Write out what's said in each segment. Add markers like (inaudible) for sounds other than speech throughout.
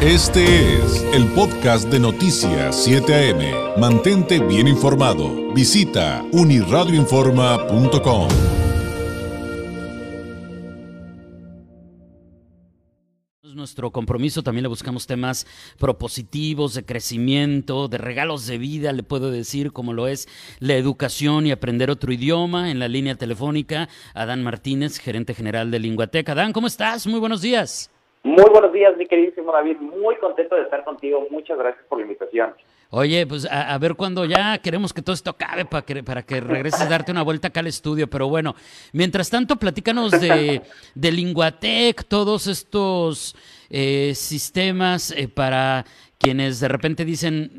Este es el podcast de Noticias 7 AM. Mantente bien informado. Visita uniradioinforma.com. Nuestro compromiso también le buscamos temas propositivos, de crecimiento, de regalos de vida, le puedo decir, como lo es la educación y aprender otro idioma. En la línea telefónica, Adán Martínez, gerente general de Linguateca. Adán, ¿cómo estás? Muy buenos días. Muy buenos días, mi queridísimo David. Muy contento de estar contigo. Muchas gracias por la invitación. Oye, pues a, ver cuando ya queremos que todo esto acabe para que, para que regreses a darte una vuelta acá al estudio. Pero bueno, mientras tanto, platícanos de, (laughs) de Linguatec, todos estos eh, sistemas eh, para quienes de repente dicen,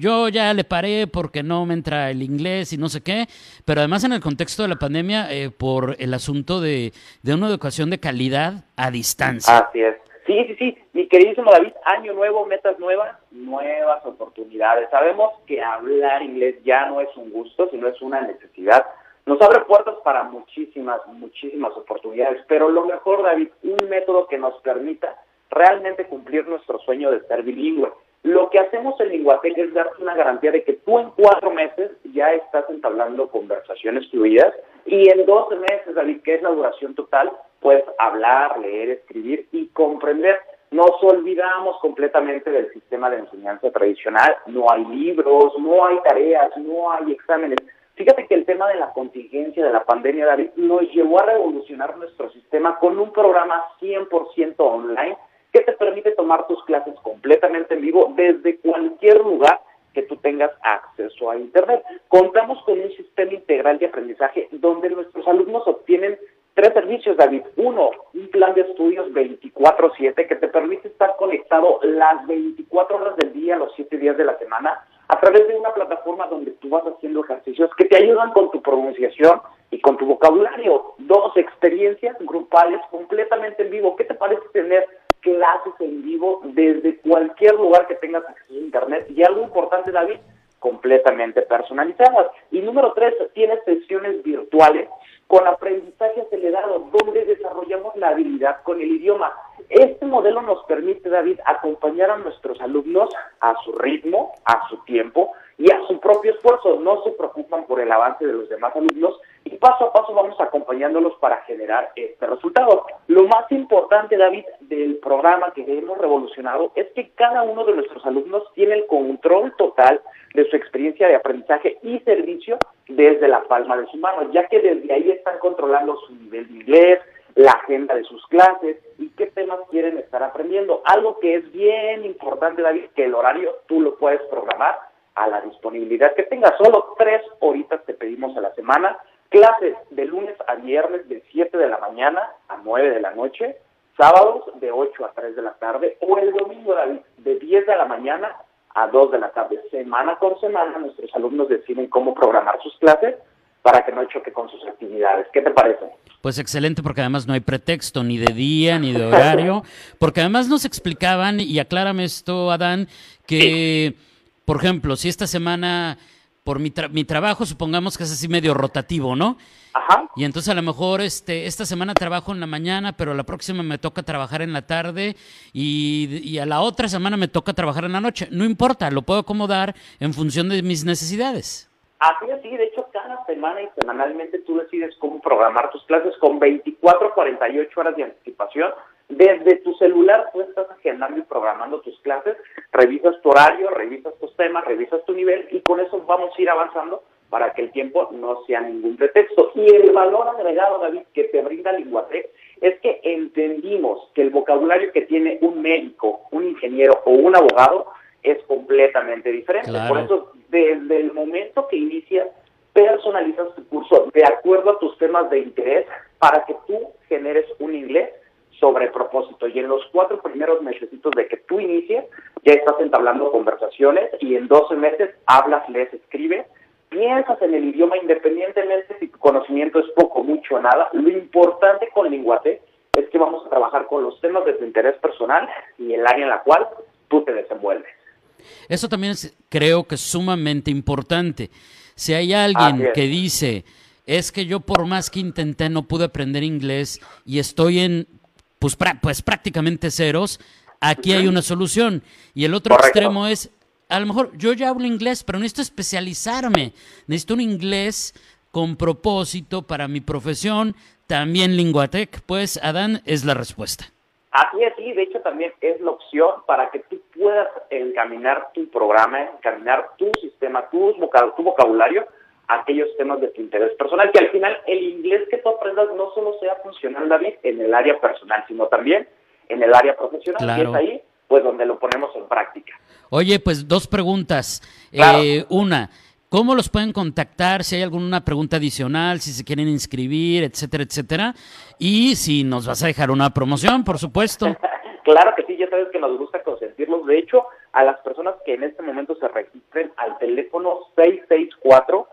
yo ya le paré porque no me entra el inglés y no sé qué, pero además en el contexto de la pandemia, eh, por el asunto de, de una educación de calidad a distancia. Así es. Sí, sí, sí. Mi queridísimo David, año nuevo, metas nuevas, nuevas oportunidades. Sabemos que hablar inglés ya no es un gusto, sino es una necesidad. Nos abre puertas para muchísimas, muchísimas oportunidades, pero lo mejor, David, un método que nos permita realmente cumplir nuestro sueño de ser bilingüe. Lo que hacemos en Linguatec es darte una garantía de que tú en cuatro meses ya estás entablando conversaciones fluidas y en 12 meses, David, que es la duración total, puedes hablar, leer, escribir y comprender. Nos olvidamos completamente del sistema de enseñanza tradicional. No hay libros, no hay tareas, no hay exámenes. Fíjate que el tema de la contingencia de la pandemia, David, nos llevó a revolucionar nuestro sistema con un programa 100% online que te permite tomar tus clases completamente en vivo desde cualquier lugar que tú tengas acceso a Internet. Contamos con un sistema integral de aprendizaje donde nuestros alumnos obtienen tres servicios, David. Uno, un plan de estudios 24/7 que te permite estar conectado las 24 horas del día, los 7 días de la semana, a través de una plataforma donde tú vas haciendo ejercicios que te ayudan con tu pronunciación y con tu vocabulario. Dos, experiencias grupales completamente en vivo. ¿Qué te parece tener clases en vivo desde cualquier lugar que tengas acceso a Internet. Y algo importante, David, completamente personalizadas. Y número tres, tienes sesiones virtuales con aprendizaje acelerado, donde desarrollamos la habilidad con el idioma. Este modelo nos permite, David, acompañar a nuestros alumnos a su ritmo, a su tiempo y a su propio esfuerzo. No se preocupan por el avance de los demás alumnos y paso a paso vamos acompañándolos para generar este resultado. Lo más importante, David, del programa que hemos revolucionado es que cada uno de nuestros alumnos tiene el control total de su experiencia de aprendizaje y servicio desde la palma de su mano, ya que desde ahí están controlando su nivel de inglés, la agenda de sus clases y qué temas quieren estar aprendiendo. Algo que es bien importante, David, que el horario tú lo puedes programar a la disponibilidad que tengas. Solo tres horitas te pedimos a la semana Clases de lunes a viernes de 7 de la mañana a 9 de la noche, sábados de 8 a 3 de la tarde o el domingo, de 10 de la mañana a 2 de la tarde. Semana con semana nuestros alumnos deciden cómo programar sus clases para que no choque con sus actividades. ¿Qué te parece? Pues excelente, porque además no hay pretexto ni de día ni de horario, (laughs) porque además nos explicaban, y aclárame esto, Adán, que, por ejemplo, si esta semana por mi, mi trabajo, supongamos que es así medio rotativo, ¿no? Ajá. Y entonces a lo mejor este, esta semana trabajo en la mañana, pero la próxima me toca trabajar en la tarde y, y, a la otra semana me toca trabajar en la noche. No importa, lo puedo acomodar en función de mis necesidades. Así es, sí, de hecho cada semana y semanalmente tú decides cómo programar tus clases con 24 48 horas de anticipación desde tu celular tú estás agendando y programando tus clases, revisas tu horario, revisas tus temas, revisas tu nivel y con eso vamos a ir avanzando para que el tiempo no sea ningún pretexto. Y el valor agregado, David, que te brinda Linguatec es que entendimos que el vocabulario que tiene un médico, un ingeniero o un abogado es completamente diferente. Por eso, desde el momento que inicias, personalizas tu curso de acuerdo a tus temas de interés para que tú generes un inglés sobre propósito. Y en los cuatro primeros meses de que tú inicies, ya estás entablando conversaciones y en 12 meses hablas, lees, escribes, piensas en el idioma independientemente si tu conocimiento es poco, mucho o nada. Lo importante con Linguate es que vamos a trabajar con los temas de tu interés personal y el área en la cual tú te desenvuelves. Eso también creo que es sumamente importante. Si hay alguien que dice, es que yo por más que intenté no pude aprender inglés y estoy en pues, pues prácticamente ceros, aquí hay una solución. Y el otro extremo es, a lo mejor yo ya hablo inglés, pero necesito especializarme, necesito un inglés con propósito para mi profesión, también Linguatec, pues Adán es la respuesta. Así es, sí, de hecho también es la opción para que tú puedas encaminar tu programa, encaminar tu sistema, tu, tu vocabulario aquellos temas de tu interés personal, que al final el inglés que tú aprendas no solo sea funcional, David, en el área personal, sino también en el área profesional, y es ahí pues donde lo ponemos en práctica. Oye, pues dos preguntas. Eh, una, ¿Cómo los pueden contactar? Si hay alguna pregunta adicional, si se quieren inscribir, etcétera, etcétera. Y si nos vas a dejar una promoción, por supuesto. (laughs) claro que sí, ya sabes que nos gusta consentirlos. De hecho, a las personas que en este momento se registren al teléfono 664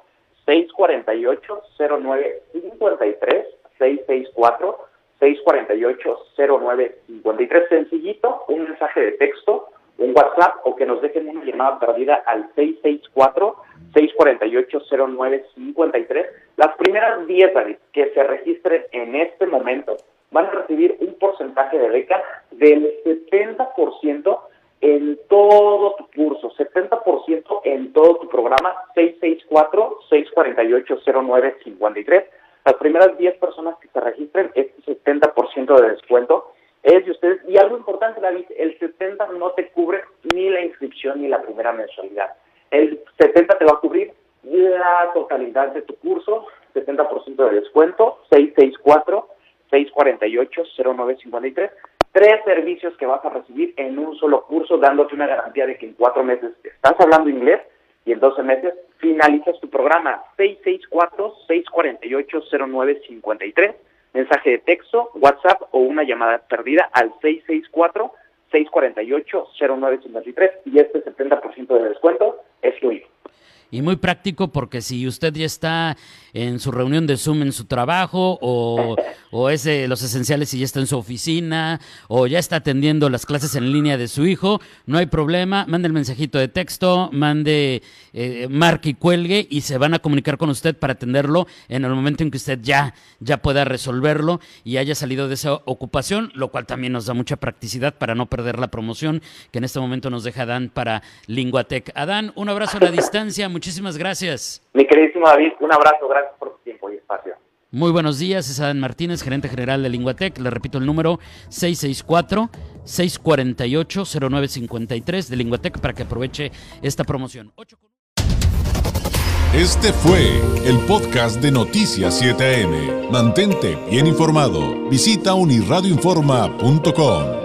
648 0953 664 648 0953 sencillito, un mensaje de texto un WhatsApp o que nos dejen una llamada perdida al 664-648-0953. Las primeras 10 que se registren en este momento van a recibir un porcentaje de beca del 70% en todo tu curso, 70% todo tu programa, 664-648-0953. Las primeras 10 personas que se registren, este 70% de descuento es de ustedes. Y algo importante, David, el 70 no te cubre ni la inscripción ni la primera mensualidad. El 70 te va a cubrir la totalidad de tu curso, 70% de descuento, 664-648-0953. Tres servicios que vas a recibir en un solo curso, dándote una garantía de que en cuatro meses estás hablando inglés y en 12 meses finalizas tu programa. 664-648-0953 mensaje de texto, WhatsApp o una llamada perdida al 664-648-0953 y este 70% de descuento es tuyo. Y muy práctico porque si usted ya está en su reunión de Zoom en su trabajo o, o es de los esenciales y ya está en su oficina o ya está atendiendo las clases en línea de su hijo, no hay problema, mande el mensajito de texto, mande, eh, marque y cuelgue y se van a comunicar con usted para atenderlo en el momento en que usted ya, ya pueda resolverlo y haya salido de esa ocupación, lo cual también nos da mucha practicidad para no perder la promoción que en este momento nos deja Dan para Linguatec. Adán, un abrazo a la distancia, muchísimas gracias. Mi queridísimo David, un abrazo, gracias por tu tiempo y espacio. Muy buenos días, es Adán Martínez, gerente general de Linguatec. Le repito el número 664-648-0953 de Linguatec para que aproveche esta promoción. Este fue el podcast de Noticias 7am. Mantente bien informado. Visita unirradioinforma.com.